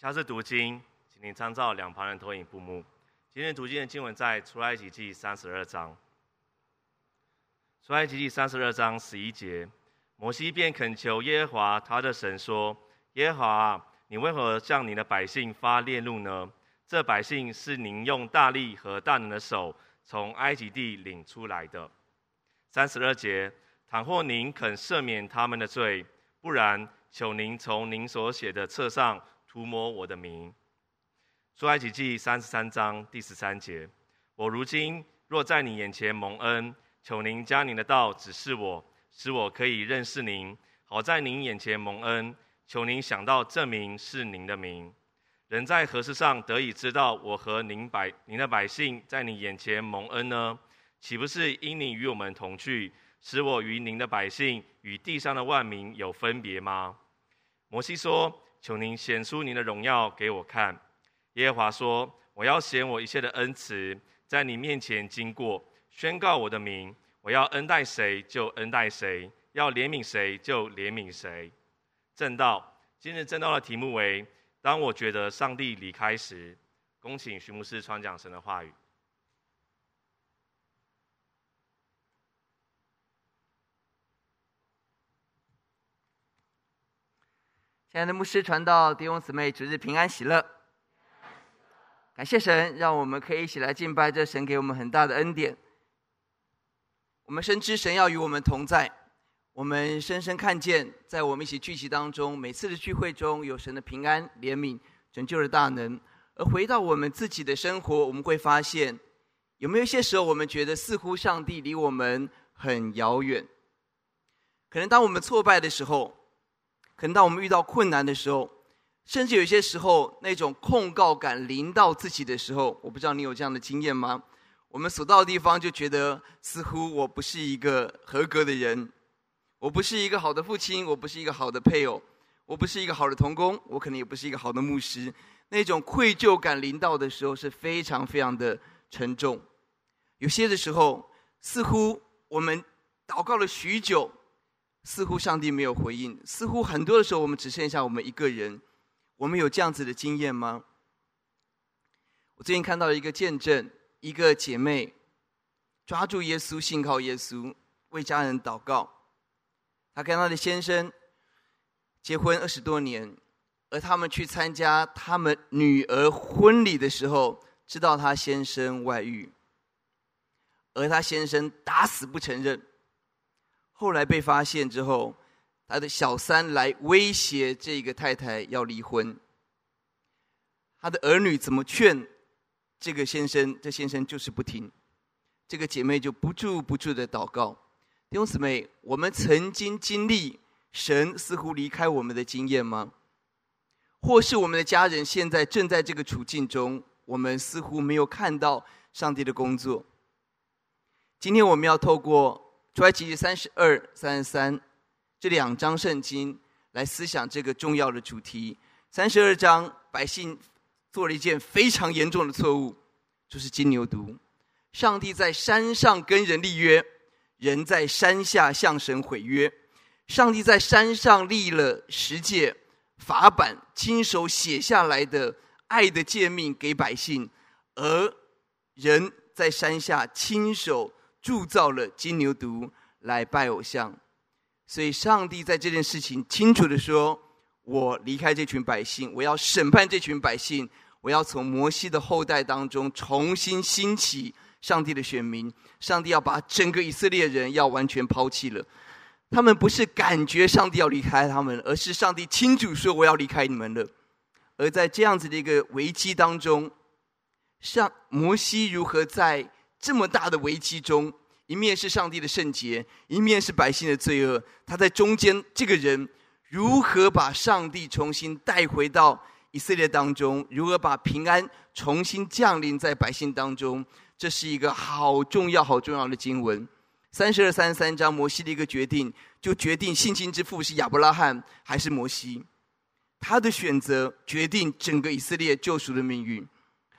下次读经，请您参照两旁的投影布幕。今天读经的经文在出埃及记三十二章。出埃及记三十二章十一节，摩西便恳求耶和华他的神说：“耶和华，你为何向你的百姓发烈怒呢？这百姓是您用大力和大能的手从埃及地领出来的。”三十二节，倘或您肯赦免他们的罪，不然，求您从您所写的册上。涂抹我的名。出埃及记三十三章第十三节：我如今若在你眼前蒙恩，求您将您的道指示我，使我可以认识您，好在您眼前蒙恩。求您想到这名是您的名。人在何事上得以知道我和您百您的百姓在你眼前蒙恩呢？岂不是因你与我们同去，使我与您的百姓与地上的万民有分别吗？摩西说。求您显出您的荣耀给我看。耶和华说：“我要显我一切的恩慈在你面前经过，宣告我的名。我要恩待谁就恩待谁，要怜悯谁就怜悯谁。”正道，今日正道的题目为：当我觉得上帝离开时。恭请徐牧师传讲神的话语。亲爱的牧师传道弟兄姊妹，主日平安喜乐。感谢神，让我们可以一起来敬拜，这神给我们很大的恩典。我们深知神要与我们同在，我们深深看见，在我们一起聚集当中，每次的聚会中有神的平安、怜悯、拯救的大能。而回到我们自己的生活，我们会发现，有没有一些时候，我们觉得似乎上帝离我们很遥远？可能当我们挫败的时候。可能当我们遇到困难的时候，甚至有些时候那种控告感临到自己的时候，我不知道你有这样的经验吗？我们所到的地方就觉得似乎我不是一个合格的人，我不是一个好的父亲，我不是一个好的配偶，我不是一个好的童工，我可能也不是一个好的牧师。那种愧疚感临到的时候是非常非常的沉重。有些的时候，似乎我们祷告了许久。似乎上帝没有回应，似乎很多的时候我们只剩下我们一个人。我们有这样子的经验吗？我最近看到了一个见证，一个姐妹抓住耶稣，信靠耶稣，为家人祷告。她跟她的先生结婚二十多年，而他们去参加他们女儿婚礼的时候，知道她先生外遇，而她先生打死不承认。后来被发现之后，他的小三来威胁这个太太要离婚。他的儿女怎么劝这个先生，这先生就是不听。这个姐妹就不住不住的祷告。弟兄姊妹，我们曾经经历神似乎离开我们的经验吗？或是我们的家人现在正在这个处境中，我们似乎没有看到上帝的工作。今天我们要透过。出埃及记三十二、三十三这两章圣经来思想这个重要的主题。三十二章，百姓做了一件非常严重的错误，就是金牛犊。上帝在山上跟人立约，人在山下向神毁约。上帝在山上立了十诫法版，亲手写下来的爱的诫命给百姓，而人在山下亲手。铸造了金牛犊来拜偶像，所以上帝在这件事情清楚的说：“我离开这群百姓，我要审判这群百姓，我要从摩西的后代当中重新兴起上帝的选民。上帝要把整个以色列人要完全抛弃了。他们不是感觉上帝要离开他们，而是上帝清楚说我要离开你们了。而在这样子的一个危机当中，上摩西如何在？这么大的危机中，一面是上帝的圣洁，一面是百姓的罪恶。他在中间，这个人如何把上帝重新带回到以色列当中？如何把平安重新降临在百姓当中？这是一个好重要、好重要的经文。三十二、三十三章，摩西的一个决定，就决定信心之父是亚伯拉罕还是摩西。他的选择决定整个以色列救赎的命运。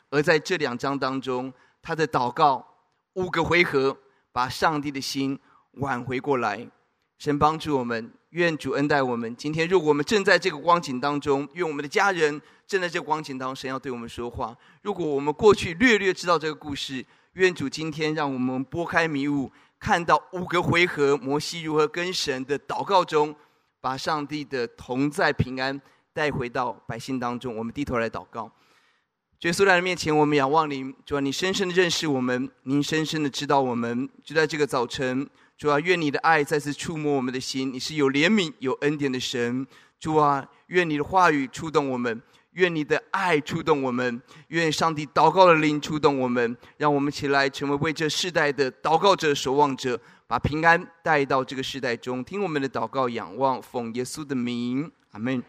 而在这两章当中，他的祷告。五个回合，把上帝的心挽回过来。神帮助我们，愿主恩待我们。今天，如果我们正在这个光景当中，愿我们的家人正在这个光景当中，神要对我们说话。如果我们过去略略知道这个故事，愿主今天让我们拨开迷雾，看到五个回合摩西如何跟神的祷告中，把上帝的同在平安带回到百姓当中。我们低头来祷告。耶稣来的面前，我们仰望您，主啊，你深深的认识我们，您深深的知道我们。就在这个早晨，主啊，愿你的爱再次触摸我们的心。你是有怜悯、有恩典的神，主啊，愿你的话语触动我们。愿你的爱触动我们，愿上帝祷告的灵触动我们，让我们起来成为为这世代的祷告者、守望者，把平安带到这个世代中。听我们的祷告，仰望奉耶稣的名，阿门。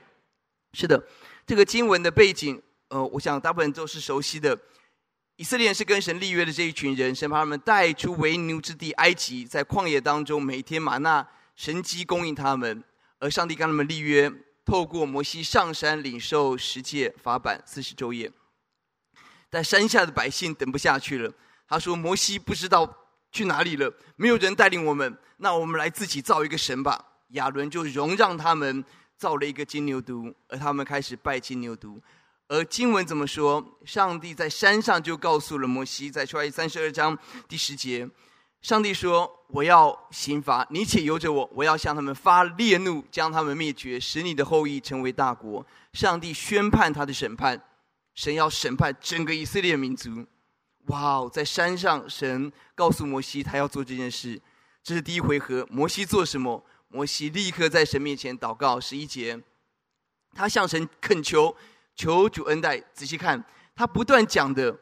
是的，这个经文的背景，呃，我想大部分都是熟悉的。以色列是跟神立约的这一群人，神把他们带出为奴之地埃及，在旷野当中每天玛纳神迹供应他们，而上帝跟他们立约。透过摩西上山领受十诫法版四十昼夜，但山下的百姓等不下去了。他说：“摩西不知道去哪里了，没有人带领我们，那我们来自己造一个神吧。”亚伦就容让他们造了一个金牛犊，而他们开始拜金牛犊。而经文怎么说？上帝在山上就告诉了摩西，在出埃及三十二章第十节。上帝说：“我要刑罚你，且由着我，我要向他们发烈怒，将他们灭绝，使你的后裔成为大国。”上帝宣判他的审判，神要审判整个以色列民族。哇哦，在山上，神告诉摩西，他要做这件事。这是第一回合。摩西做什么？摩西立刻在神面前祷告。十一节，他向神恳求，求主恩待。仔细看，他不断讲的。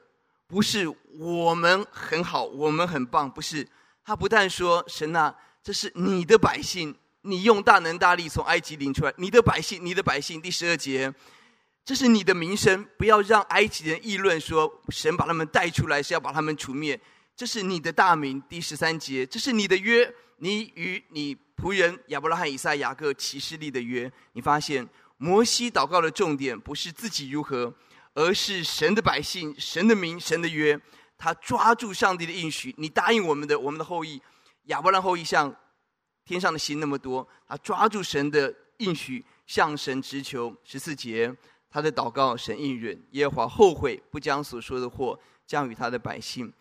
不是我们很好，我们很棒，不是。他不但说神啊，这是你的百姓，你用大能大力从埃及领出来，你的百姓，你的百姓。第十二节，这是你的名声，不要让埃及人议论说神把他们带出来是要把他们除灭。这是你的大名。第十三节，这是你的约，你与你仆人亚伯拉罕、以撒、雅各起誓立的约。你发现摩西祷告的重点不是自己如何。而是神的百姓，神的名，神的约，他抓住上帝的应许。你答应我们的，我们的后裔，亚伯兰后裔像天上的星那么多。他抓住神的应许，向神直求。十四节，他的祷告，神应允。耶和华后悔，不将所说的祸降与他的百姓。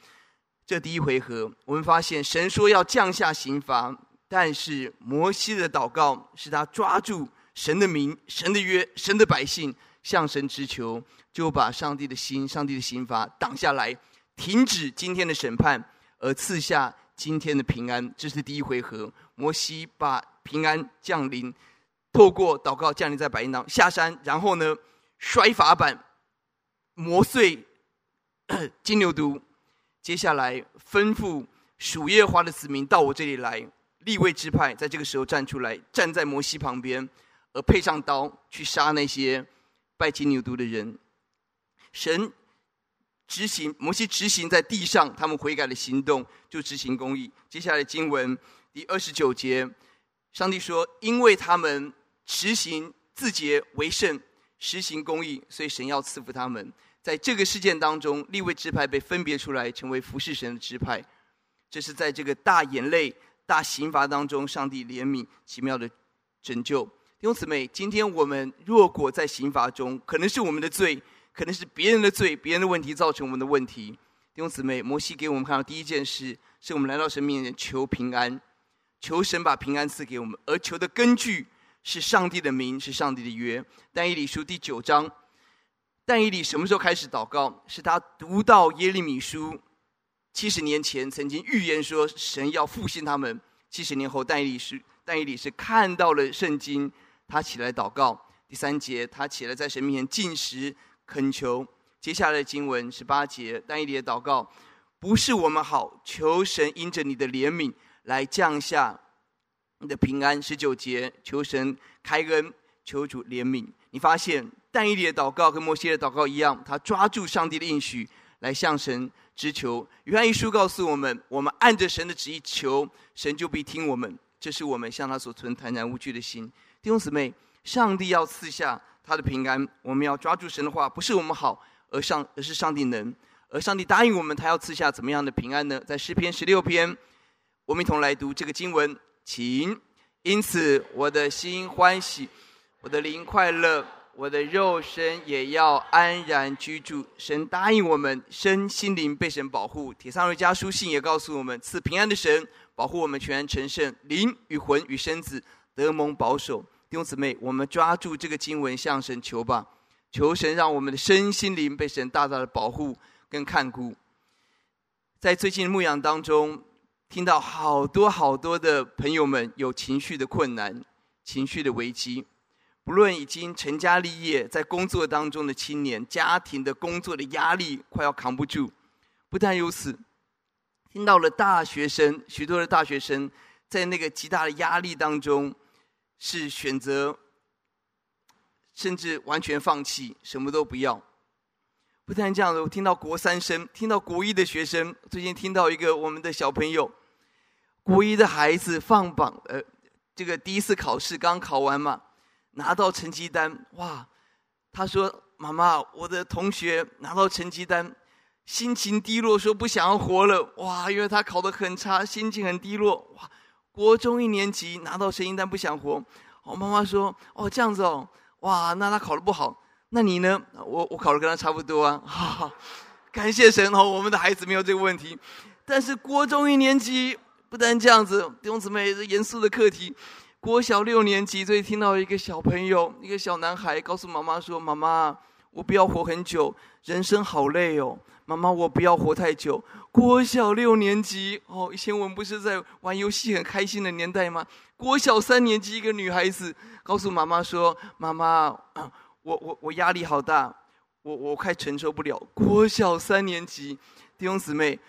这第一回合，我们发现神说要降下刑罚，但是摩西的祷告是他抓住神的名、神的约、神的百姓，向神直求。就把上帝的心、上帝的刑罚挡下来，停止今天的审判，而赐下今天的平安。这是第一回合，摩西把平安降临，透过祷告降临在百姓当。下山，然后呢，摔法版，磨碎 金牛犊。接下来吩咐属耶和华的子民到我这里来，立位支派在这个时候站出来，站在摩西旁边，而配上刀去杀那些拜金牛犊的人。神执行摩西执行在地上，他们悔改的行动就执行公义。接下来经文第二十九节，上帝说：“因为他们执行自洁为圣，实行公义，所以神要赐福他们。”在这个事件当中，立位支派被分别出来，成为服侍神的支派。这是在这个大眼泪、大刑罚当中，上帝怜悯、奇妙的拯救。弟兄姊妹，今天我们若果在刑罚中，可能是我们的罪。可能是别人的罪、别人的问题造成我们的问题。弟兄姊妹，摩西给我们看到第一件事，是我们来到神面前求平安，求神把平安赐给我们，而求的根据是上帝的名，是上帝的约。但以理书第九章，但以理什么时候开始祷告？是他读到耶利米书七十年前曾经预言说神要复兴他们。七十年后，但以理是但以理是看到了圣经，他起来祷告。第三节，他起来在神面前进食。恳求，接下来的经文十八节，但以理的祷告，不是我们好，求神因着你的怜悯来降下你的平安。十九节，求神开恩，求主怜悯。你发现但以理的祷告跟摩西的祷告一样，他抓住上帝的应许来向神直求。约翰一书告诉我们，我们按着神的旨意求，神就必听我们。这是我们向他所存坦然无惧的心。弟兄姊妹，上帝要赐下。他的平安，我们要抓住神的话，不是我们好，而上而是上帝能，而上帝答应我们，他要赐下怎么样的平安呢？在诗篇十六篇，我们一同来读这个经文，请。因此，我的心欢喜，我的灵快乐，我的肉身也要安然居住。神答应我们，身心灵被神保护。帖撒罗尼迦书信也告诉我们，赐平安的神保护我们全然成圣，灵与魂与身子得蒙保守。弟兄姊妹，我们抓住这个经文向神求吧，求神让我们的身心灵被神大大的保护跟看顾。在最近的牧养当中，听到好多好多的朋友们有情绪的困难。情绪的危机，不论已经成家立业，在工作当中的青年，家庭的工作的压力快要扛不住。不但如此，听到了大学生，许多的大学生在那个极大的压力当中，是选择，甚至完全放弃，什么都不要。不但这样子，我听到国三生，听到国一的学生，最近听到一个我们的小朋友，国一的孩子放榜，呃。这个第一次考试刚考完嘛，拿到成绩单，哇！他说：“妈妈，我的同学拿到成绩单，心情低落，说不想要活了。哇！因为他考得很差，心情很低落。哇！国中一年级拿到成绩单不想活。我妈妈说：哦，这样子哦，哇！那他考得不好，那你呢？我我考得跟他差不多啊。哈哈，感谢神哦，我们的孩子没有这个问题。但是国中一年级。”不但这样子，弟兄姊妹，这严肃的课题。国小六年级，最近听到一个小朋友，一个小男孩，告诉妈妈说：“妈妈，我不要活很久，人生好累哦。妈妈，我不要活太久。”国小六年级，哦，以前我们不是在玩游戏很开心的年代吗？国小三年级，一个女孩子告诉妈妈说：“妈妈，我我我压力好大，我我快承受不了。”国小三年级，弟兄姊妹，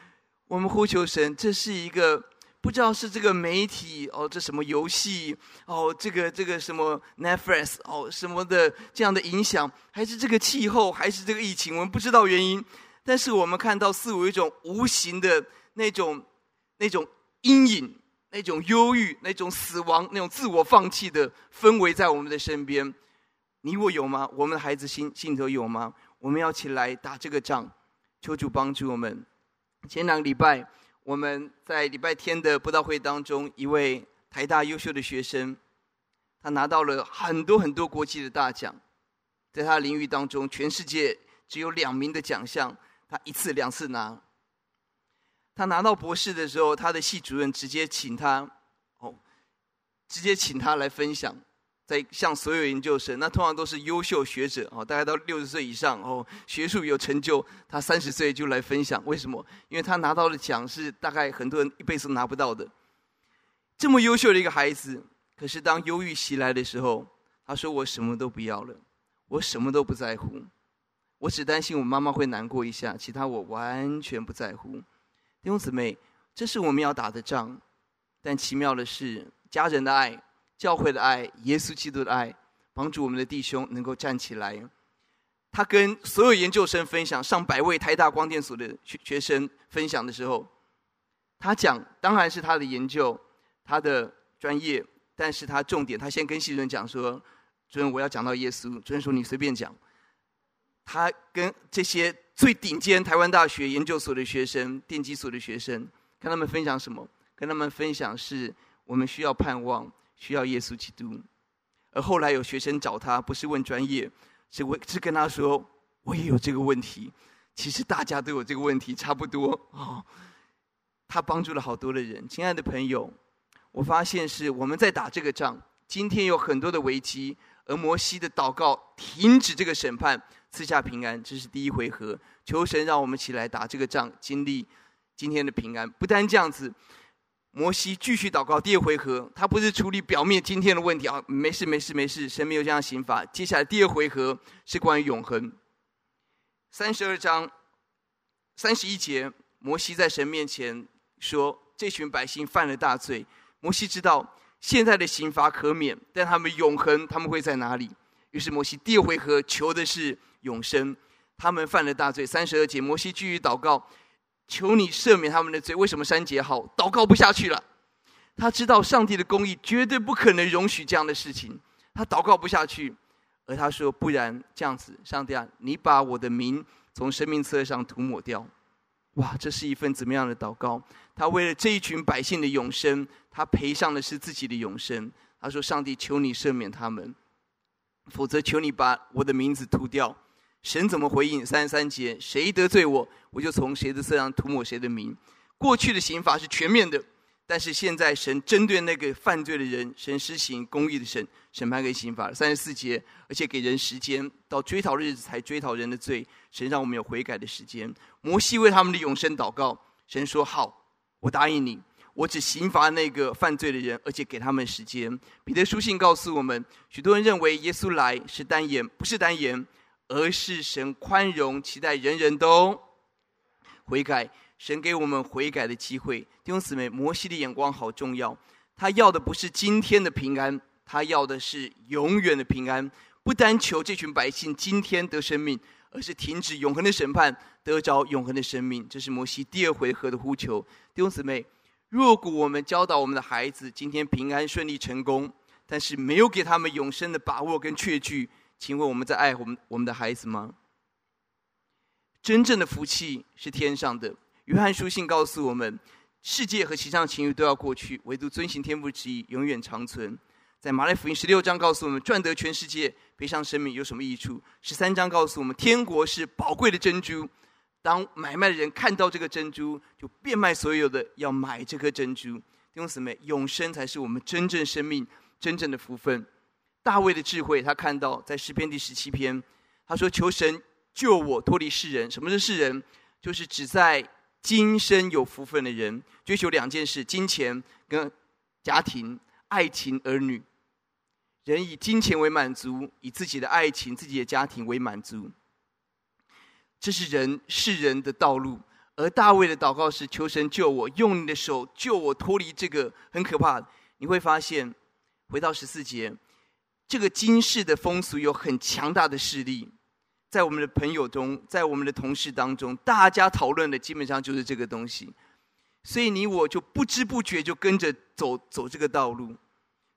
我们呼求神，这是一个。不知道是这个媒体哦，这什么游戏哦，这个这个什么 Netflix 哦，什么的这样的影响，还是这个气候，还是这个疫情，我们不知道原因。但是我们看到似乎有一种无形的那种那种阴影，那种忧郁，那种死亡，那种自我放弃的氛围在我们的身边。你我有吗？我们的孩子心心头有吗？我们要起来打这个仗，求主帮助我们。前两个礼拜。我们在礼拜天的布道会当中，一位台大优秀的学生，他拿到了很多很多国际的大奖，在他领域当中，全世界只有两名的奖项，他一次两次拿。他拿到博士的时候，他的系主任直接请他，哦，直接请他来分享。在向所有研究生，那通常都是优秀学者哦，大概到六十岁以上哦，学术有成就。他三十岁就来分享，为什么？因为他拿到的奖是大概很多人一辈子都拿不到的。这么优秀的一个孩子，可是当忧郁袭来的时候，他说：“我什么都不要了，我什么都不在乎，我只担心我妈妈会难过一下，其他我完全不在乎。”弟兄姊妹，这是我们要打的仗，但奇妙的是，家人的爱。教会的爱，耶稣基督的爱，帮助我们的弟兄能够站起来。他跟所有研究生分享，上百位台大光电所的学学生分享的时候，他讲，当然是他的研究，他的专业，但是他重点，他先跟系主任讲说：“主任，我要讲到耶稣。”主任说：“你随便讲。”他跟这些最顶尖台湾大学研究所的学生、电机所的学生，跟他们分享什么？跟他们分享是我们需要盼望。需要耶稣基督，而后来有学生找他，不是问专业，是问是跟他说：“我也有这个问题。”其实大家都有这个问题，差不多哦。他帮助了好多的人，亲爱的朋友，我发现是我们在打这个仗。今天有很多的危机，而摩西的祷告停止这个审判，赐下平安，这是第一回合。求神让我们起来打这个仗，经历今天的平安。不单这样子。摩西继续祷告，第二回合，他不是处理表面今天的问题啊，没事没事没事，神没有这样刑罚。接下来第二回合是关于永恒。三十二章三十一节，摩西在神面前说：“这群百姓犯了大罪。”摩西知道现在的刑罚可免，但他们永恒他们会在哪里？于是摩西第二回合求的是永生。他们犯了大罪。三十二节，摩西继续祷告。求你赦免他们的罪。为什么三节好？祷告不下去了。他知道上帝的公义绝对不可能容许这样的事情。他祷告不下去，而他说：“不然这样子，上帝啊，你把我的名从生命册上涂抹掉。”哇，这是一份怎么样的祷告？他为了这一群百姓的永生，他赔上的是自己的永生。他说：“上帝，求你赦免他们。”否则求你把我的名字涂掉。”神怎么回应？三十三节，谁得罪我，我就从谁的身上涂抹谁的名。过去的刑罚是全面的，但是现在神针对那个犯罪的人，神施行公义的审审判跟刑罚。三十四节，而且给人时间，到追讨日子才追讨人的罪。神让我们有悔改的时间。摩西为他们的永生祷告，神说：“好，我答应你，我只刑罚那个犯罪的人，而且给他们时间。”彼得书信告诉我们，许多人认为耶稣来是单言，不是单言。而是神宽容，期待人人都悔改。神给我们悔改的机会。弟兄姊妹，摩西的眼光好重要。他要的不是今天的平安，他要的是永远的平安。不单求这群百姓今天得生命，而是停止永恒的审判，得着永恒的生命。这是摩西第二回合的呼求。弟兄姊妹，若果我们教导我们的孩子今天平安顺利成功，但是没有给他们永生的把握跟确据。请问我们在爱我们我们的孩子吗？真正的福气是天上的。约翰书信告诉我们，世界和其上情欲都要过去，唯独遵行天父旨意永远长存。在马太福音十六章告诉我们，赚得全世界，赔上生命有什么益处？十三章告诉我们，天国是宝贵的珍珠。当买卖的人看到这个珍珠，就变卖所有的，要买这颗珍珠。弟兄姊妹，永生才是我们真正生命真正的福分。大卫的智慧，他看到在诗篇第十七篇，他说：“求神救我脱离世人。什么是世人？就是只在今生有福分的人，追求两件事：金钱跟家庭、爱情、儿女。人以金钱为满足，以自己的爱情、自己的家庭为满足。这是人世人的道路。而大卫的祷告是：求神救我，用你的手救我脱离这个很可怕的。你会发现，回到十四节。”这个今世的风俗有很强大的势力，在我们的朋友中，在我们的同事当中，大家讨论的基本上就是这个东西，所以你我就不知不觉就跟着走走这个道路。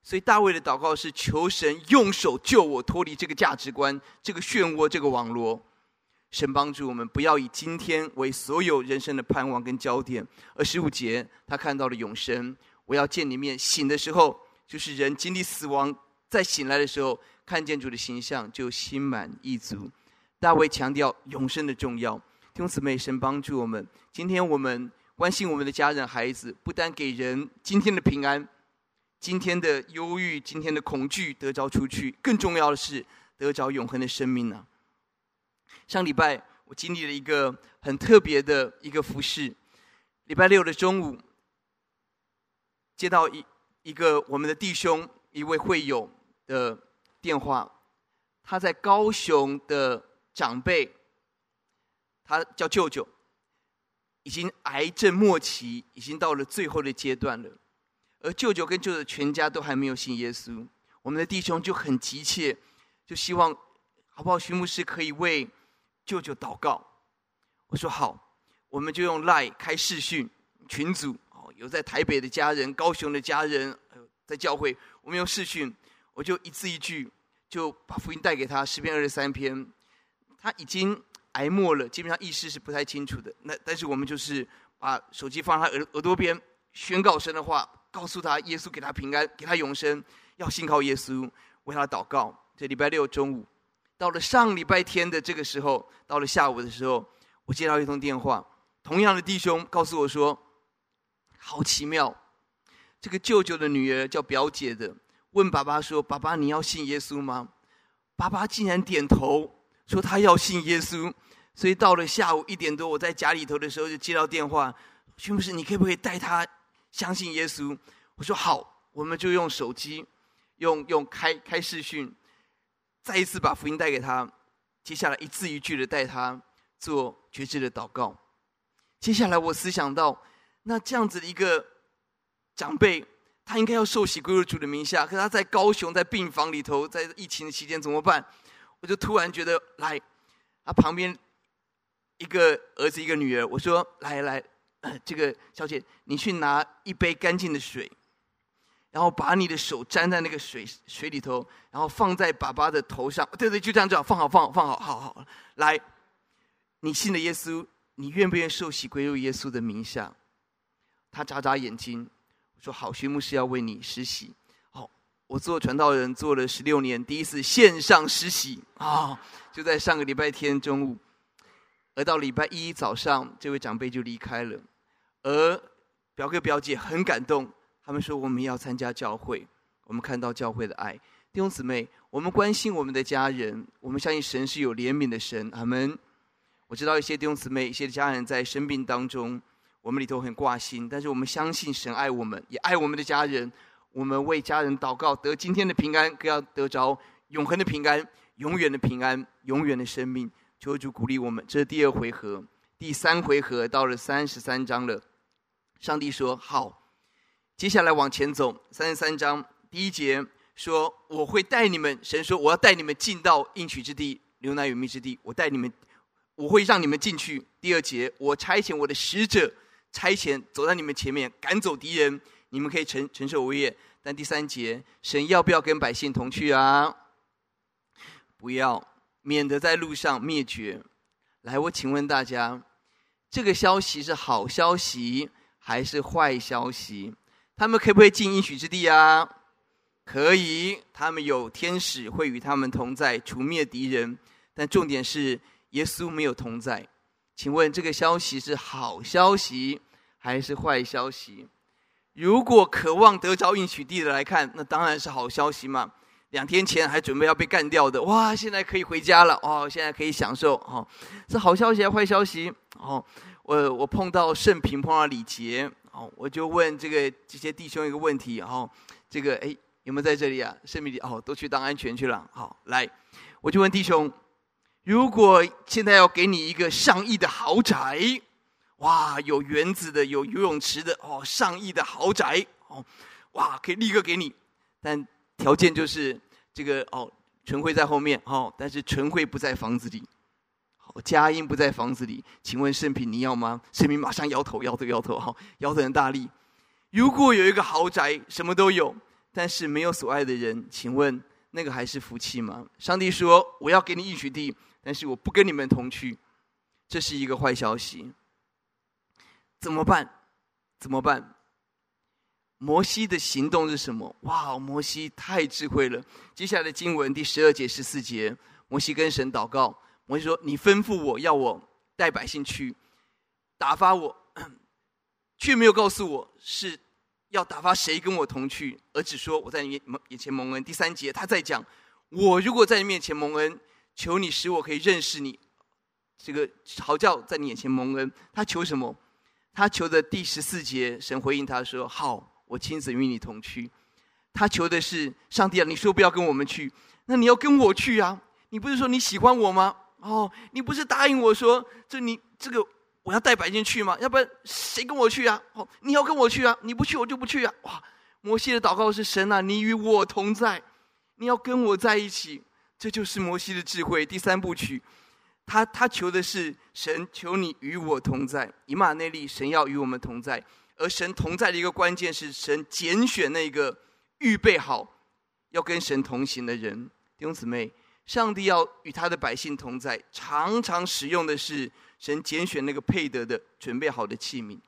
所以大卫的祷告是求神用手救我脱离这个价值观、这个漩涡、这个网罗。神帮助我们不要以今天为所有人生的盼望跟焦点。而十五节他看到了永生，我要见你面。醒的时候就是人经历死亡。在醒来的时候，看见主的形象，就心满意足。大卫强调永生的重要。弟兄姊妹，神帮助我们。今天我们关心我们的家人、孩子，不单给人今天的平安、今天的忧郁、今天的恐惧得着出去，更重要的是得着永恒的生命呢。上礼拜我经历了一个很特别的一个服事。礼拜六的中午，接到一一个我们的弟兄，一位会友。的电话，他在高雄的长辈，他叫舅舅，已经癌症末期，已经到了最后的阶段了，而舅舅跟舅舅全家都还没有信耶稣。我们的弟兄就很急切，就希望好不好？徐牧师可以为舅舅祷告。我说好，我们就用 Line 开视讯群组，哦，有在台北的家人、高雄的家人，在教会，我们用视讯。我就一字一句就把福音带给他，诗篇二十三篇，他已经挨末了，基本上意识是不太清楚的。那但是我们就是把手机放在他耳耳朵边，宣告神的话，告诉他耶稣给他平安，给他永生，要信靠耶稣，为他祷告。这礼拜六中午，到了上礼拜天的这个时候，到了下午的时候，我接到一通电话，同样的弟兄告诉我说，好奇妙，这个舅舅的女儿叫表姐的。问爸爸说：“爸爸，你要信耶稣吗？”爸爸竟然点头，说他要信耶稣。所以到了下午一点多，我在家里头的时候就接到电话：“徐牧师，你可不可以带他相信耶稣？”我说：“好。”我们就用手机，用用开开视讯，再一次把福音带给他。接下来一字一句的带他做决志的祷告。接下来我思想到，那这样子的一个长辈。他应该要受洗归入主的名下，可是他在高雄，在病房里头，在疫情的期间怎么办？我就突然觉得，来，他旁边一个儿子，一个女儿，我说，来来，这个小姐，你去拿一杯干净的水，然后把你的手沾在那个水水里头，然后放在爸爸的头上，对对，就这样这样，放好放好放好，好好，来，你信了耶稣，你愿不愿意受洗归入耶稣的名下？他眨眨眼睛。说好，薛牧师要为你实习。好，我做传道人做了十六年，第一次线上实习啊，就在上个礼拜天中午，而到礼拜一早上，这位长辈就离开了，而表哥表姐很感动，他们说我们要参加教会，我们看到教会的爱，弟兄姊妹，我们关心我们的家人，我们相信神是有怜悯的神，阿门。我知道一些弟兄姊妹、一些家人在生病当中，我们里头很挂心，但是我们相信神爱我们，也爱我们的家人。我们为家人祷告，得今天的平安，更要得着永恒的平安、永远的平安、永远的生命。求主鼓励我们。这是第二回合，第三回合到了三十三章了。上帝说：“好，接下来往前走。三十三章第一节说：我会带你们。神说：我要带你们进到应许之地，牛奶与蜜之地。我带你们。”我会让你们进去。第二节，我差遣我的使者，差遣走在你们前面，赶走敌人，你们可以承承受为业。但第三节，神要不要跟百姓同去啊？不要，免得在路上灭绝。来，我请问大家，这个消息是好消息还是坏消息？他们可不可以进应许之地啊？可以，他们有天使会与他们同在，除灭敌人。但重点是。耶稣没有同在，请问这个消息是好消息还是坏消息？如果渴望得着应许地的来看，那当然是好消息嘛。两天前还准备要被干掉的，哇，现在可以回家了哦，现在可以享受哦，是好消息还是坏消息？哦，我我碰到盛平，碰到李杰，哦，我就问这个这些弟兄一个问题，哦，这个哎有没有在这里啊？盛平哦，都去当安全去了。好，来，我就问弟兄。如果现在要给你一个上亿的豪宅，哇，有园子的，有游泳池的，哦，上亿的豪宅，哦，哇，可以立刻给你，但条件就是这个哦，纯慧在后面，哦，但是纯慧不在房子里，哦，佳音不在房子里，请问圣品你要吗？圣品马上摇头，摇头，摇头，哈，摇头很大力。如果有一个豪宅，什么都有，但是没有所爱的人，请问那个还是福气吗？上帝说，我要给你应许地。但是我不跟你们同去，这是一个坏消息。怎么办？怎么办？摩西的行动是什么？哇，摩西太智慧了。接下来的经文第十二节、十四节，摩西跟神祷告。摩西说：“你吩咐我要我带百姓去打发我，却没有告诉我是要打发谁跟我同去，而只说我在你眼前蒙恩。”第三节他在讲：“我如果在你面前蒙恩。”求你使我可以认识你，这个嚎叫在你眼前蒙恩。他求什么？他求的第十四节，神回应他说：“好，我亲自与你同去。”他求的是上帝啊，你说不要跟我们去，那你要跟我去啊？你不是说你喜欢我吗？哦，你不是答应我说这你这个我要带百姓去吗？要不然谁跟我去啊？哦，你要跟我去啊？你不去我就不去啊！哇，摩西的祷告是神啊，你与我同在，你要跟我在一起。这就是摩西的智慧。第三部曲，他他求的是神，求你与我同在。以马内利，神要与我们同在。而神同在的一个关键是神拣选那个预备好要跟神同行的人。弟兄姊妹，上帝要与他的百姓同在，常常使用的是神拣选那个配得的、准备好的器皿。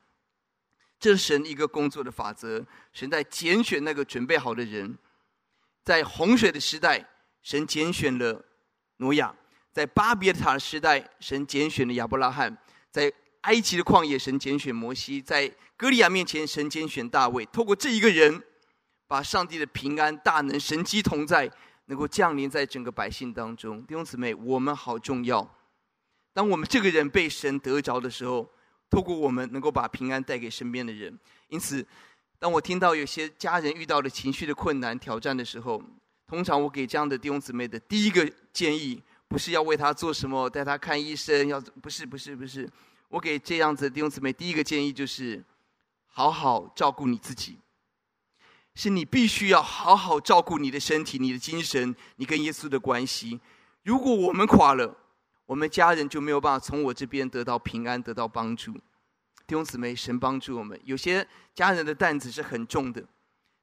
这是神一个工作的法则。神在拣选那个准备好的人，在洪水的时代。神拣选了挪亚，在巴别塔时代，神拣选了亚伯拉罕；在埃及的旷野，神拣选摩西；在歌利亚面前，神拣选大卫。透过这一个人，把上帝的平安、大能、神机同在，能够降临在整个百姓当中。弟兄姊妹，我们好重要。当我们这个人被神得着的时候，透过我们能够把平安带给身边的人。因此，当我听到有些家人遇到了情绪的困难、挑战的时候，通常我给这样的弟兄姊妹的第一个建议，不是要为他做什么，带他看医生，要不是不是不是，我给这样子的弟兄姊妹第一个建议就是，好好照顾你自己，是你必须要好好照顾你的身体、你的精神、你跟耶稣的关系。如果我们垮了，我们家人就没有办法从我这边得到平安、得到帮助。弟兄姊妹，神帮助我们。有些家人的担子是很重的，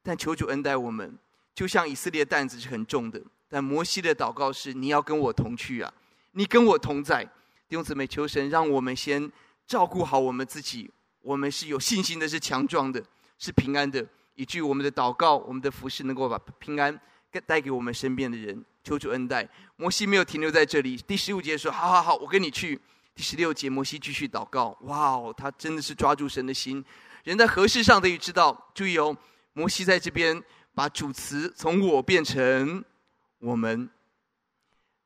但求主恩待我们。就像以色列担子是很重的，但摩西的祷告是：你要跟我同去啊，你跟我同在。弟兄姊妹，求神让我们先照顾好我们自己，我们是有信心的，是强壮的，是平安的。以至于我们的祷告、我们的服饰能够把平安带给我们身边的人。求主恩待。摩西没有停留在这里，第十五节说：“好好好，我跟你去。”第十六节，摩西继续祷告。哇哦，他真的是抓住神的心。人在何事上得以知道？注意哦，摩西在这边把主词从我变成我们，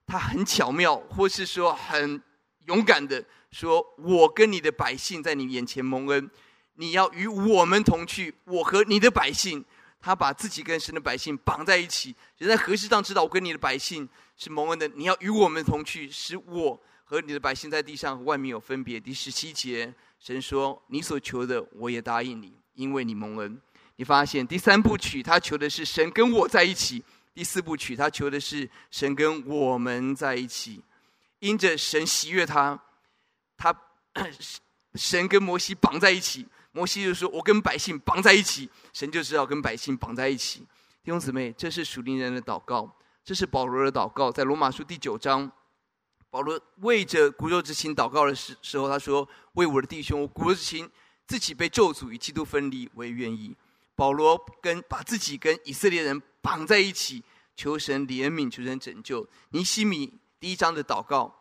他很巧妙，或是说很勇敢的说：“我跟你的百姓在你眼前蒙恩。”你要与我们同去，我和你的百姓，他把自己跟神的百姓绑在一起。人在何事上知道我跟你的百姓是蒙恩的？你要与我们同去，使我和你的百姓在地上和外面有分别。第十七节，神说：“你所求的，我也答应你，因为你蒙恩。”你发现第三部曲，他求的是神跟我在一起；第四部曲，他求的是神跟我们在一起。因着神喜悦他，他 神跟摩西绑在一起。摩西就说：“我跟百姓绑在一起，神就知道跟百姓绑在一起。”弟兄姊妹，这是属灵人的祷告，这是保罗的祷告。在罗马书第九章，保罗为着骨肉之亲祷告的时时候，他说：“为我的弟兄，我骨肉之亲自己被咒诅与基督分离，我也愿意。”保罗跟把自己跟以色列人绑在一起，求神怜悯，求神拯救。尼西米第一章的祷告，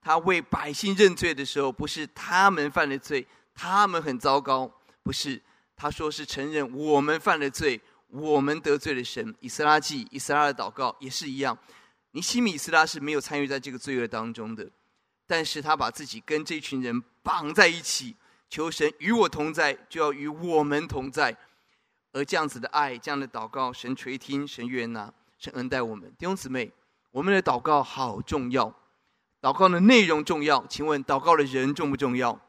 他为百姓认罪的时候，不是他们犯了罪。他们很糟糕，不是？他说是承认我们犯了罪，我们得罪了神。以斯拉记、以斯拉的祷告也是一样。尼西米以斯拉是没有参与在这个罪恶当中的，但是他把自己跟这群人绑在一起，求神与我同在，就要与我们同在。而这样子的爱，这样的祷告，神垂听，神悦纳，神恩待我们。弟兄姊妹，我们的祷告好重要，祷告的内容重要，请问祷告的人重不重要？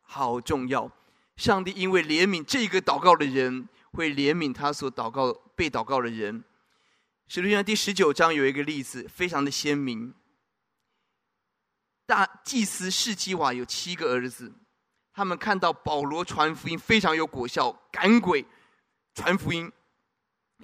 好重要！上帝因为怜悯这个祷告的人，会怜悯他所祷告被祷告的人。使徒行传第十九章有一个例子，非常的鲜明。大祭司士基瓦有七个儿子，他们看到保罗传福音非常有果效，赶鬼传福音。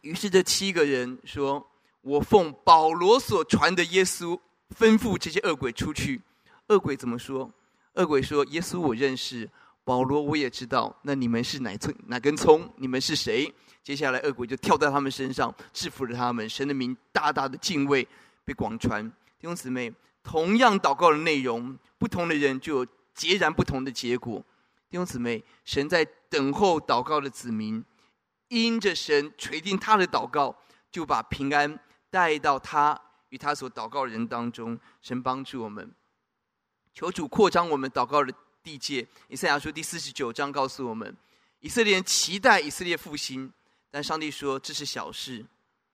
于是这七个人说：“我奉保罗所传的耶稣，吩咐这些恶鬼出去。”恶鬼怎么说？恶鬼说：“耶稣我认识，保罗我也知道。那你们是哪村哪根葱？你们是谁？”接下来恶鬼就跳在他们身上，制服了他们。神的名大大的敬畏被广传。弟兄姊妹，同样祷告的内容，不同的人就有截然不同的结果。弟兄姊妹，神在等候祷告的子民，因着神垂听他的祷告，就把平安带到他与他所祷告的人当中。神帮助我们。求主扩张我们祷告的地界。以赛亚书第四十九章告诉我们，以色列人期待以色列复兴，但上帝说这是小事，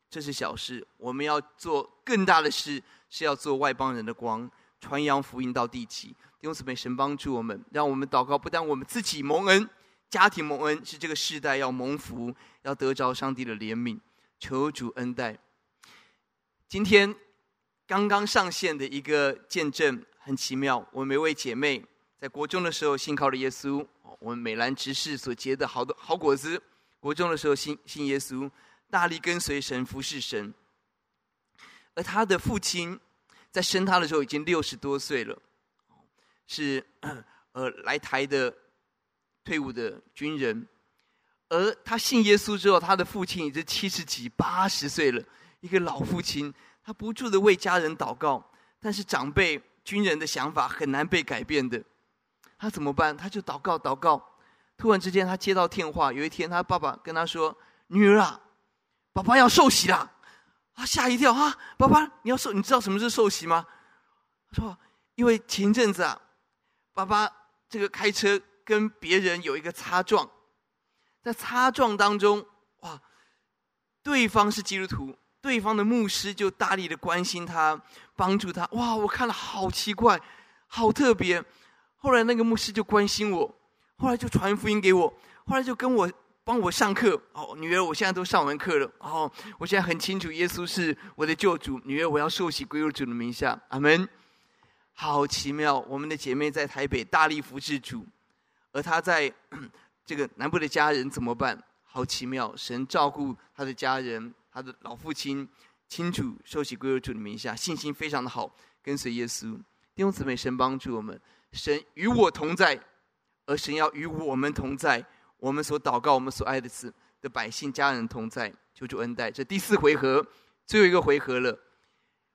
这是小事。我们要做更大的事，是要做外邦人的光，传扬福音到地极。弟兄姊妹，神帮助我们，让我们祷告，不但我们自己蒙恩，家庭蒙恩，是这个世代要蒙福，要得着上帝的怜悯。求主恩待。今天刚刚上线的一个见证。很奇妙，我们每位姐妹在国中的时候信靠了耶稣。我们美兰执事所结的好多好果子，国中的时候信信耶稣，大力跟随神，服侍神。而他的父亲在生他的时候已经六十多岁了，是呃来台的退伍的军人。而他信耶稣之后，他的父亲已经七十几、八十岁了，一个老父亲，他不住的为家人祷告，但是长辈。军人的想法很难被改变的，他怎么办？他就祷告祷告。突然之间，他接到电话，有一天他爸爸跟他说：“女儿啊，爸爸要受洗了。”啊，吓一跳啊！爸爸，你要受？你知道什么是受洗吗？他说：“因为前阵子啊，爸爸这个开车跟别人有一个擦撞，在擦撞当中，哇，对方是基督徒。”对方的牧师就大力的关心他，帮助他。哇，我看了好奇怪，好特别。后来那个牧师就关心我，后来就传福音给我，后来就跟我帮我上课。哦，女儿，我现在都上完课了。哦，我现在很清楚耶稣是我的救主。女儿，我要受洗归入主的名下。阿门。好奇妙，我们的姐妹在台北大力服侍主，而他在 这个南部的家人怎么办？好奇妙，神照顾他的家人。他的老父亲清楚受洗归入主的名下，信心非常的好，跟随耶稣。弟兄姊妹，神帮助我们，神与我同在，而神要与我们同在。我们所祷告，我们所爱的子的百姓家人同在，求主恩待。这第四回合，最后一个回合了。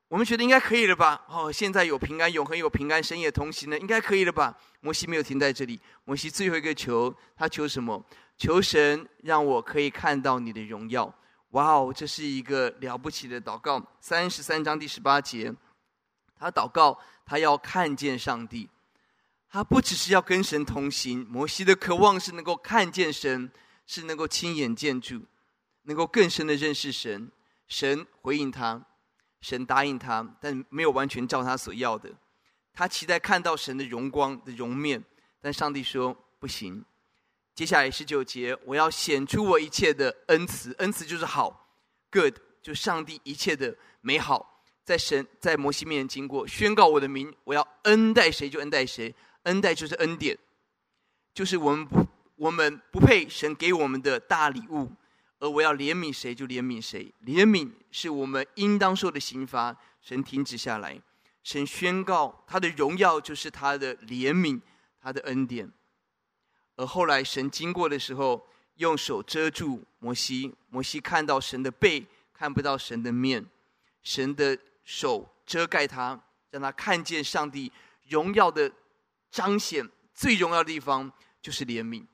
我们觉得应该可以了吧？哦，现在有平安，永恒有平安，神也同行了，应该可以了吧？摩西没有停在这里，摩西最后一个求，他求什么？求神让我可以看到你的荣耀。哇哦，这是一个了不起的祷告。三十三章第十八节，他祷告，他要看见上帝。他不只是要跟神同行，摩西的渴望是能够看见神，是能够亲眼见主，能够更深的认识神。神回应他。神答应他，但没有完全照他所要的。他期待看到神的荣光的容面，但上帝说不行。接下来十九节，我要显出我一切的恩慈，恩慈就是好，good，就上帝一切的美好，在神在摩西面前经过，宣告我的名，我要恩待谁就恩待谁，恩待就是恩典，就是我们不我们不配神给我们的大礼物。而我要怜悯谁就怜悯谁，怜悯是我们应当受的刑罚。神停止下来，神宣告他的荣耀就是他的怜悯，他的恩典。而后来神经过的时候，用手遮住摩西，摩西看到神的背，看不到神的面。神的手遮盖他，让他看见上帝荣耀的彰显。最荣耀的地方就是怜悯。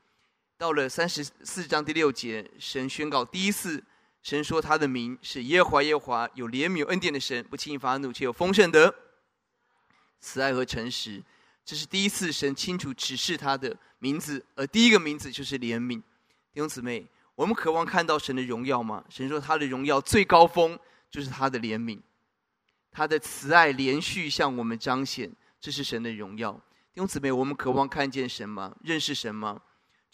到了三十四章第六节，神宣告第一次，神说他的名是耶和华，耶和华有怜悯、有恩典的神，不轻易发怒，却有丰盛的慈爱和诚实。这是第一次，神清楚指示他的名字，而第一个名字就是怜悯。弟兄姊妹，我们渴望看到神的荣耀吗？神说他的荣耀最高峰就是他的怜悯，他的慈爱连续向我们彰显，这是神的荣耀。弟兄姊妹，我们渴望看见神吗？认识神吗？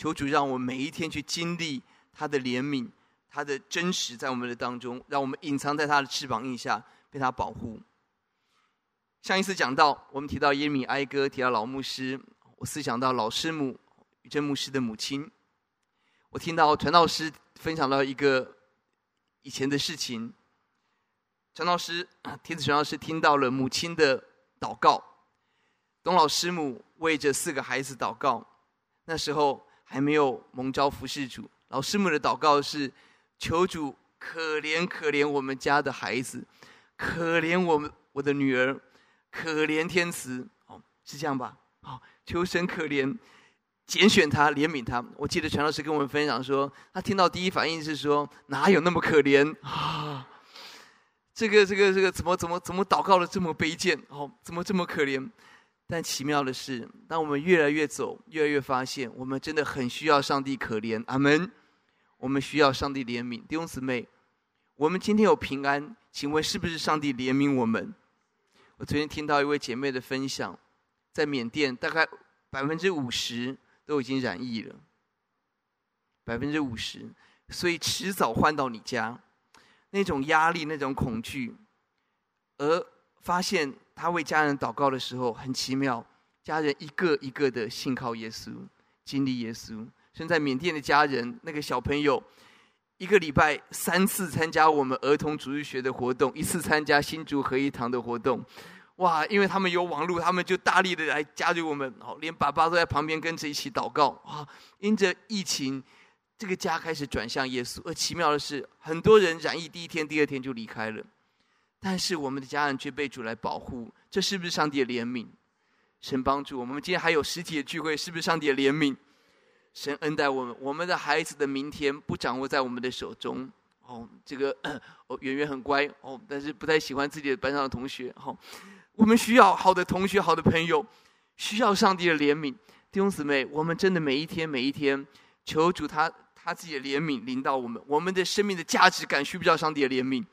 求主让我每一天去经历他的怜悯，他的真实在我们的当中，让我们隐藏在他的翅膀荫下，被他保护。上一次讲到，我们提到耶米哀歌，提到老牧师，我思想到老师母宇真牧师的母亲。我听到传道师分享到一个以前的事情，传道师天子传道师听到了母亲的祷告，董老师母为这四个孩子祷告，那时候。还没有蒙召服侍主，老师们的祷告是：求主可怜可怜我们家的孩子，可怜我们我的女儿，可怜天慈，哦，是这样吧？好、哦，求神可怜，拣选他，怜悯他。我记得传老师跟我们分享说，他听到第一反应是说：哪有那么可怜 啊？这个这个这个怎么怎么怎么祷告的这么卑贱？哦，怎么这么可怜？但奇妙的是，当我们越来越走，越来越发现，我们真的很需要上帝可怜。阿门。我们需要上帝怜悯。弟兄姊妹，我们今天有平安，请问是不是上帝怜悯我们？我昨天听到一位姐妹的分享，在缅甸，大概百分之五十都已经染疫了，百分之五十，所以迟早换到你家，那种压力，那种恐惧，而发现。他为家人祷告的时候很奇妙，家人一个一个的信靠耶稣，经历耶稣。现在缅甸的家人，那个小朋友，一个礼拜三次参加我们儿童主日学的活动，一次参加新竹合一堂的活动。哇，因为他们有网络，他们就大力的来加入我们，哦，连爸爸都在旁边跟着一起祷告。哇，因着疫情，这个家开始转向耶稣。而奇妙的是，很多人染疫第一天、第二天就离开了。但是我们的家人却被主来保护，这是不是上帝的怜悯？神帮助我们，今天还有实体的聚会，是不是上帝的怜悯？神恩待我们，我们的孩子的明天不掌握在我们的手中。哦，这个哦，圆圆很乖哦，但是不太喜欢自己的班上的同学。哦，我们需要好的同学、好的朋友，需要上帝的怜悯。弟兄姊妹，我们真的每一天、每一天，求主他他自己的怜悯临到我们，我们的生命的价值感需不需要上帝的怜悯？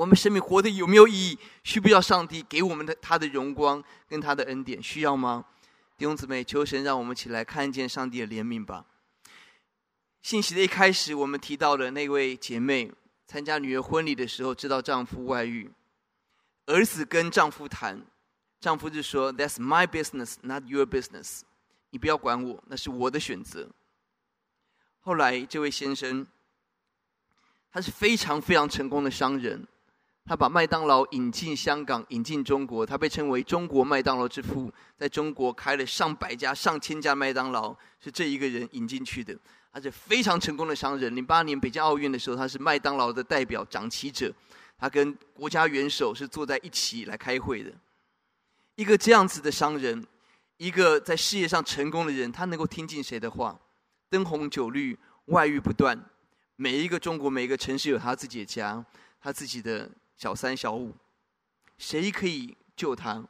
我们生命活得有没有意义？需不需要上帝给我们的他的荣光跟他的恩典？需要吗？弟兄姊妹，求神让我们起来看见上帝的怜悯吧。信息的一开始，我们提到的那位姐妹参加女儿婚礼的时候，知道丈夫外遇，儿子跟丈夫谈，丈夫就说：“That's my business, not your business。”你不要管我，那是我的选择。后来这位先生，他是非常非常成功的商人。他把麦当劳引进香港，引进中国，他被称为中国麦当劳之父，在中国开了上百家、上千家麦当劳，是这一个人引进去的。他是非常成功的商人。零八年北京奥运的时候，他是麦当劳的代表掌旗者，他跟国家元首是坐在一起来开会的。一个这样子的商人，一个在事业上成功的人，他能够听进谁的话？灯红酒绿，外遇不断，每一个中国每一个城市有他自己的家，他自己的。小三小五，谁可以救他？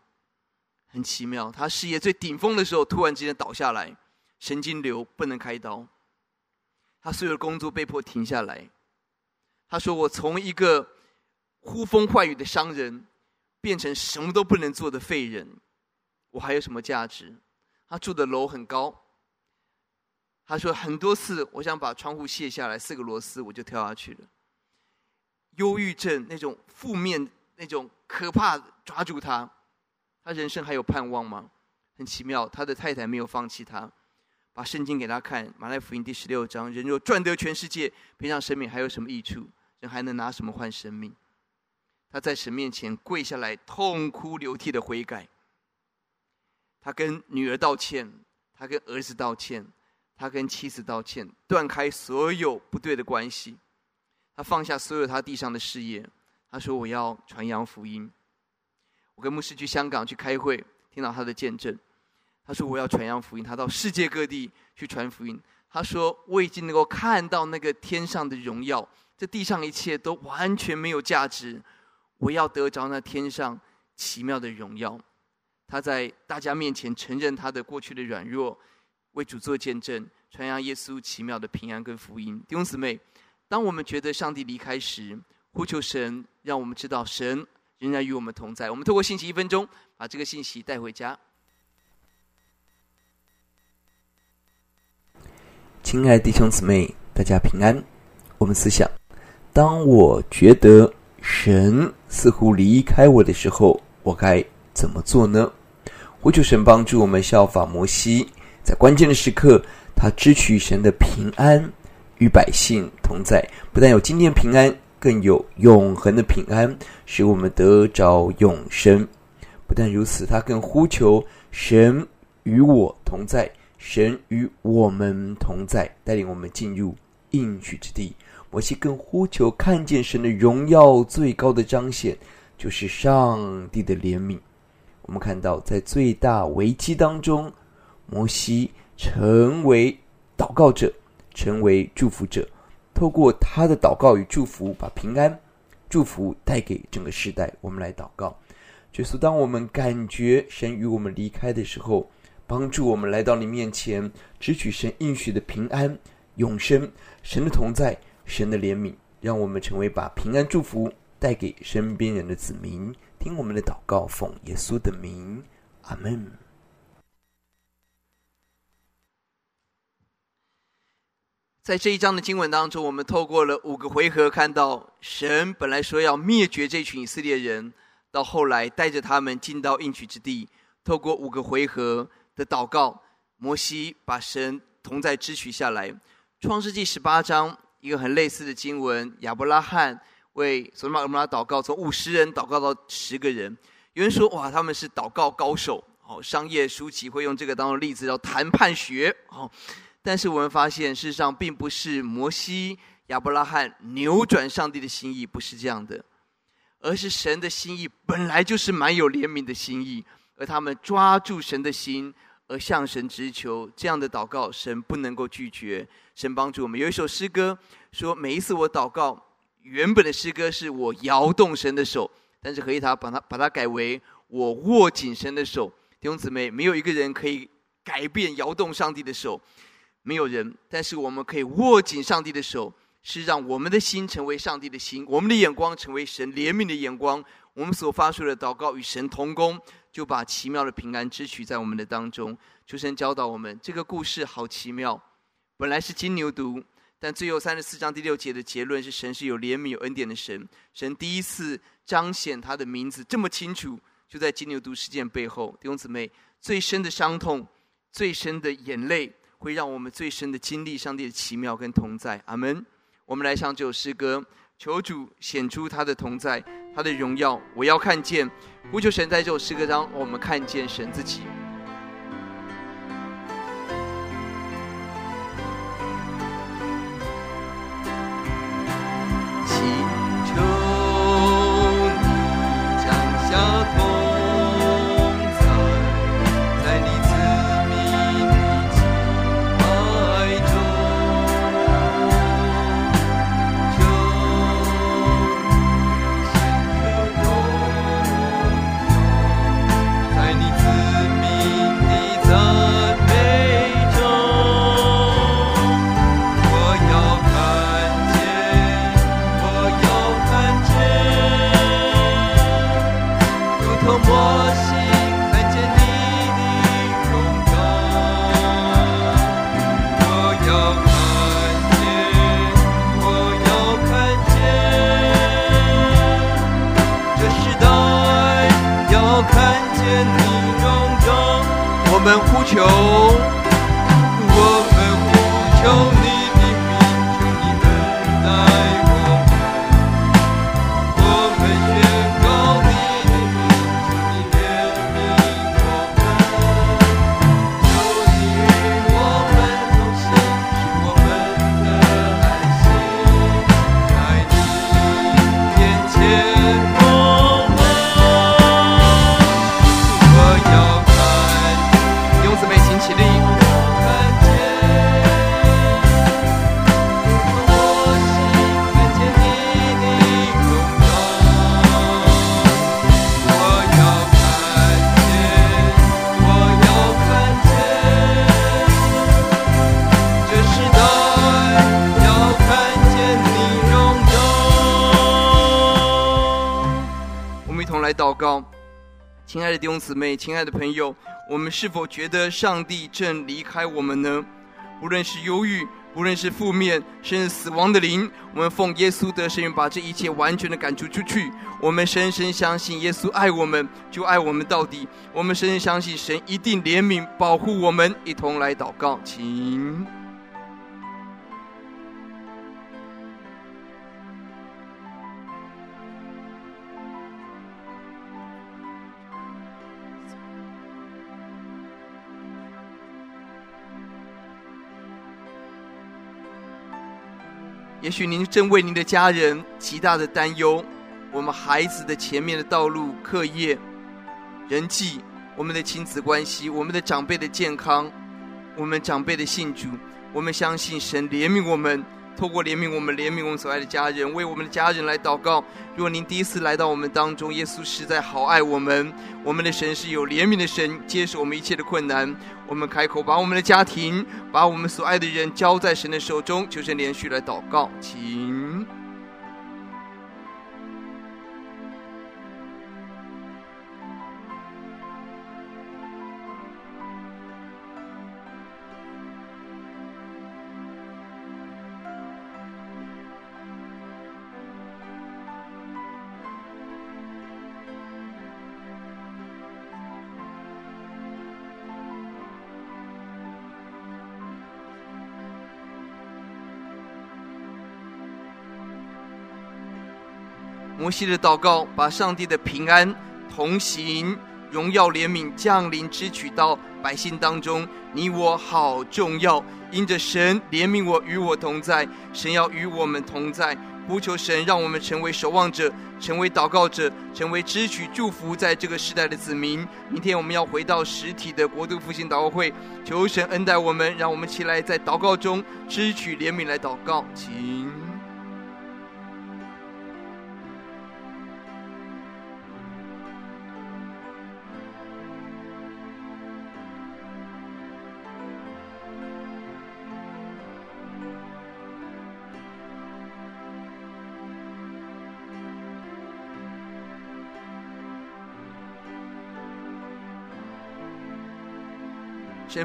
很奇妙，他事业最顶峰的时候，突然之间倒下来，神经瘤不能开刀，他所有的工作被迫停下来。他说：“我从一个呼风唤雨的商人，变成什么都不能做的废人，我还有什么价值？”他住的楼很高，他说很多次，我想把窗户卸下来，四个螺丝我就跳下去了。忧郁症那种负面、那种可怕，抓住他，他人生还有盼望吗？很奇妙，他的太太没有放弃他，把圣经给他看，《马太福音》第十六章：人若赚得全世界，赔上生命，还有什么益处？人还能拿什么换生命？他在神面前跪下来，痛哭流涕的悔改。他跟女儿道歉，他跟儿子道歉，他跟妻子道歉，断开所有不对的关系。他放下所有他地上的事业，他说：“我要传扬福音。”我跟牧师去香港去开会，听到他的见证。他说：“我要传扬福音。”他到世界各地去传福音。他说：“我已经能够看到那个天上的荣耀，这地上一切都完全没有价值。我要得着那天上奇妙的荣耀。”他在大家面前承认他的过去的软弱，为主做见证，传扬耶稣奇妙的平安跟福音。弟兄姊妹。当我们觉得上帝离开时，呼求神，让我们知道神仍然与我们同在。我们透过信息一分钟，把这个信息带回家。亲爱的弟兄姊妹，大家平安。我们思想：当我觉得神似乎离开我的时候，我该怎么做呢？呼求神帮助我们效法摩西，在关键的时刻，他支取神的平安。与百姓同在，不但有今天平安，更有永恒的平安，使我们得着永生。不但如此，他更呼求神与我同在，神与我们同在，带领我们进入应许之地。摩西更呼求看见神的荣耀，最高的彰显就是上帝的怜悯。我们看到，在最大危机当中，摩西成为祷告者。成为祝福者，透过他的祷告与祝福，把平安、祝福带给整个世代。我们来祷告，就是当我们感觉神与我们离开的时候，帮助我们来到你面前，只取神应许的平安、永生、神的同在、神的怜悯，让我们成为把平安、祝福带给身边人的子民。听我们的祷告，奉耶稣的名，阿门。在这一章的经文当中，我们透过了五个回合，看到神本来说要灭绝这群以色列人，到后来带着他们进到应许之地。透过五个回合的祷告，摩西把神同在支取下来。创世纪十八章一个很类似的经文，亚伯拉罕为所罗门祷告，从五十人祷告到十个人。有人说：“哇，他们是祷告高手。”哦，商业书籍会用这个当做例子，叫谈判学。哦。但是我们发现，事实上并不是摩西、亚伯拉罕扭转上帝的心意，不是这样的，而是神的心意本来就是蛮有怜悯的心意，而他们抓住神的心，而向神直求这样的祷告，神不能够拒绝。神帮助我们。有一首诗歌说：“每一次我祷告，原本的诗歌是我摇动神的手，但是可以他把它把它改为我握紧神的手。”弟兄姊妹，没有一个人可以改变摇动上帝的手。没有人，但是我们可以握紧上帝的手，是让我们的心成为上帝的心，我们的眼光成为神怜悯的眼光。我们所发出的祷告与神同工，就把奇妙的平安支取在我们的当中。求神教导我们，这个故事好奇妙。本来是金牛犊，但最后三十四章第六节的结论是：神是有怜悯、有恩典的神。神第一次彰显他的名字这么清楚，就在金牛犊事件背后。弟兄姊妹，最深的伤痛，最深的眼泪。会让我们最深的经历上帝的奇妙跟同在，阿门。我们来唱这首诗歌，求主显出他的同在，他的荣耀，我要看见。呼求神在这首诗歌中，我们看见神自己。同来祷告亲爱的弟兄姊妹，亲爱的朋友，我们是否觉得上帝正离开我们呢？不论是忧郁，不论是负面，甚至死亡的灵，我们奉耶稣的圣名，把这一切完全的赶逐出去。我们深深相信耶稣爱我们，就爱我们到底。我们深深相信神一定怜悯保护我们。一同来祷告，请。也许您正为您的家人极大的担忧，我们孩子的前面的道路、课业、人际，我们的亲子关系，我们的长辈的健康，我们长辈的信主，我们相信神怜悯我们。透过怜悯我们，怜悯我们所爱的家人，为我们的家人来祷告。如果您第一次来到我们当中，耶稣实在好爱我们。我们的神是有怜悯的神，接受我们一切的困难。我们开口，把我们的家庭，把我们所爱的人交在神的手中，求神连续来祷告，请。摩西的祷告，把上帝的平安、同行、荣耀、怜悯降临支取到百姓当中。你我好重要，因着神怜悯我，与我同在。神要与我们同在，呼求神，让我们成为守望者，成为祷告者，成为支取祝福在这个时代的子民。明天我们要回到实体的国度复兴祷告会，求神恩待我们，让我们起来在祷告中支取怜悯来祷告，请。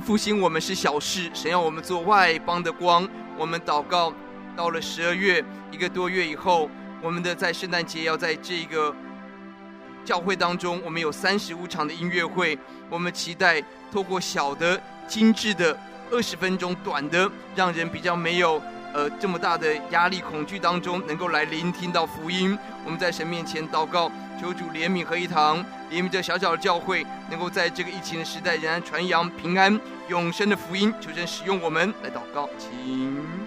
复兴我们是小事，神要我们做外邦的光。我们祷告，到了十二月一个多月以后，我们的在圣诞节要在这个教会当中，我们有三十五场的音乐会。我们期待透过小的、精致的二十分钟短的，让人比较没有呃这么大的压力恐惧当中，能够来聆听到福音。我们在神面前祷告，求主怜悯和一堂，怜悯这小小的教会，能够在这个疫情的时代，仍然传扬平安永生的福音。求神使用我们来祷告，请。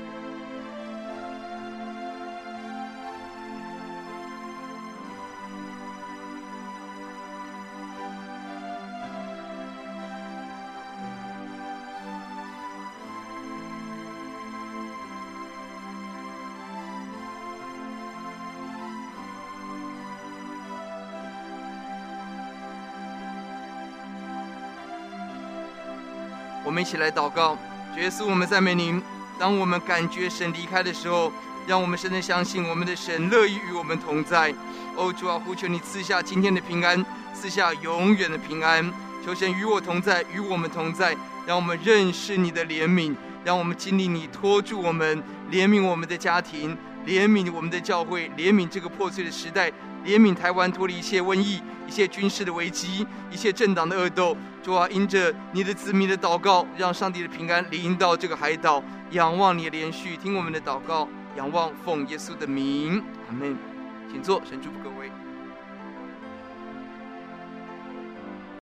们一起来祷告，耶稣，我们赞美您。当我们感觉神离开的时候，让我们深深相信，我们的神乐意与我们同在。哦，主啊，呼求你赐下今天的平安，赐下永远的平安。求神与我同在，与我们同在，让我们认识你的怜悯，让我们经历你托住我们，怜悯我们的家庭，怜悯我们的教会，怜悯这个破碎的时代。怜悯台湾脱离一切瘟疫、一切军事的危机、一切政党的恶斗。主啊，因着你的子民的祷告，让上帝的平安临到这个海岛。仰望你连续，听我们的祷告，仰望奉耶稣的名，阿门。请坐，神祝福各位。